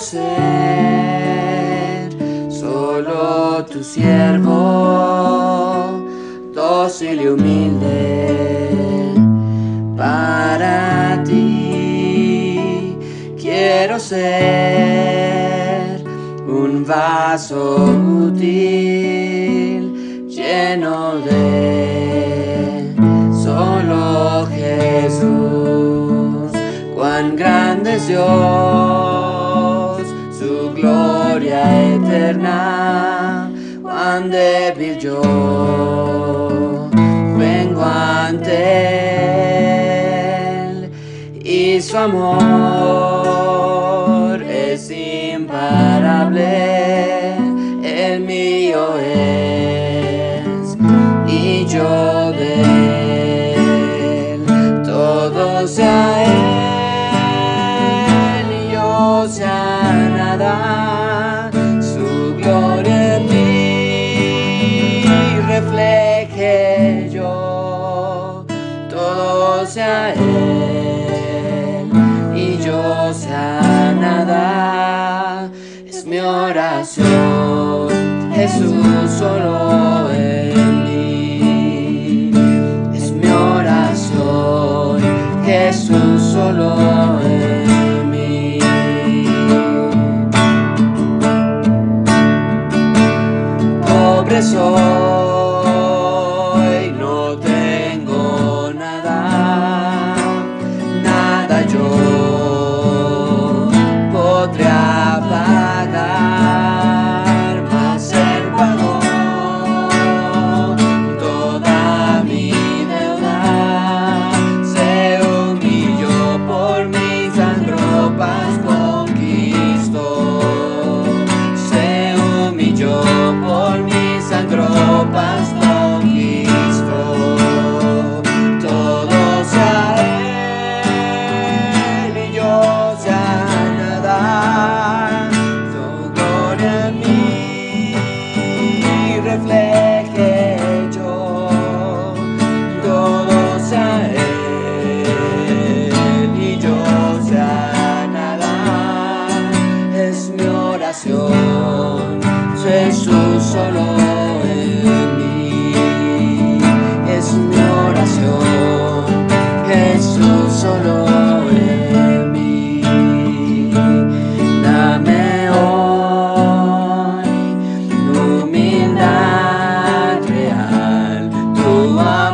ser solo tu siervo, dócil y humilde para ti. Quiero ser un vaso útil lleno de solo Jesús. Cuán grande es Dios, gloria eterna, cuán débil yo vengo ante Él. Y su amor es imparable, el mío es y yo de Él, todo sea Él y yo sea nada, yo, todo sea Él y yo sea nada, es mi oración, Jesús solo en mí, es mi oración, Jesús solo en mi oración, Jesús solo en mí, es mi oración, Jesús solo en mí, dame hoy humildad real, tu amor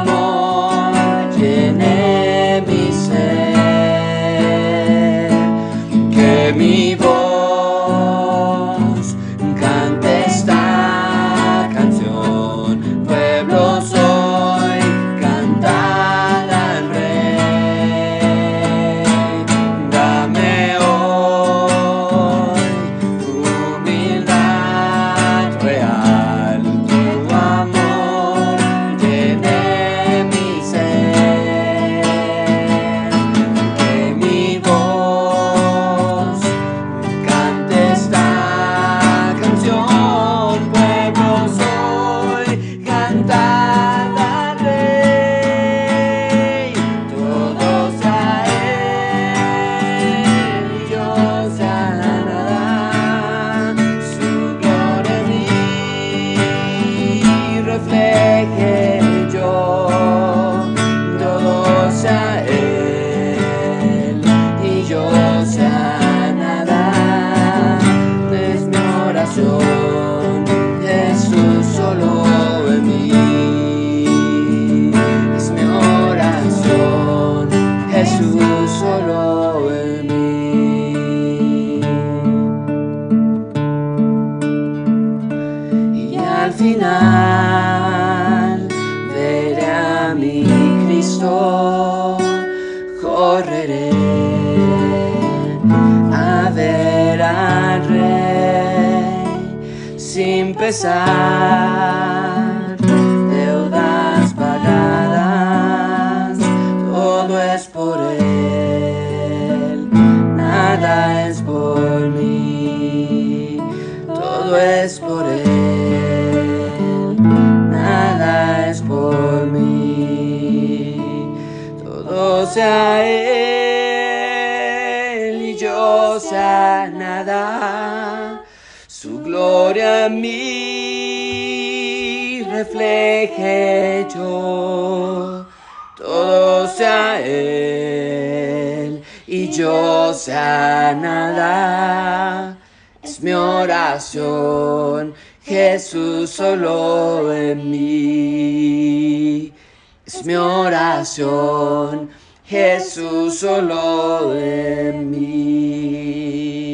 final. Veré a mi Cristo, correré a ver al Rey sin pesar, todo sea Él y yo sea nada, su gloria en mí refleje yo, todo sea Él y yo sea nada, es mi oración, Jesús solo en mí, es mi oración. Jesús solo en mí.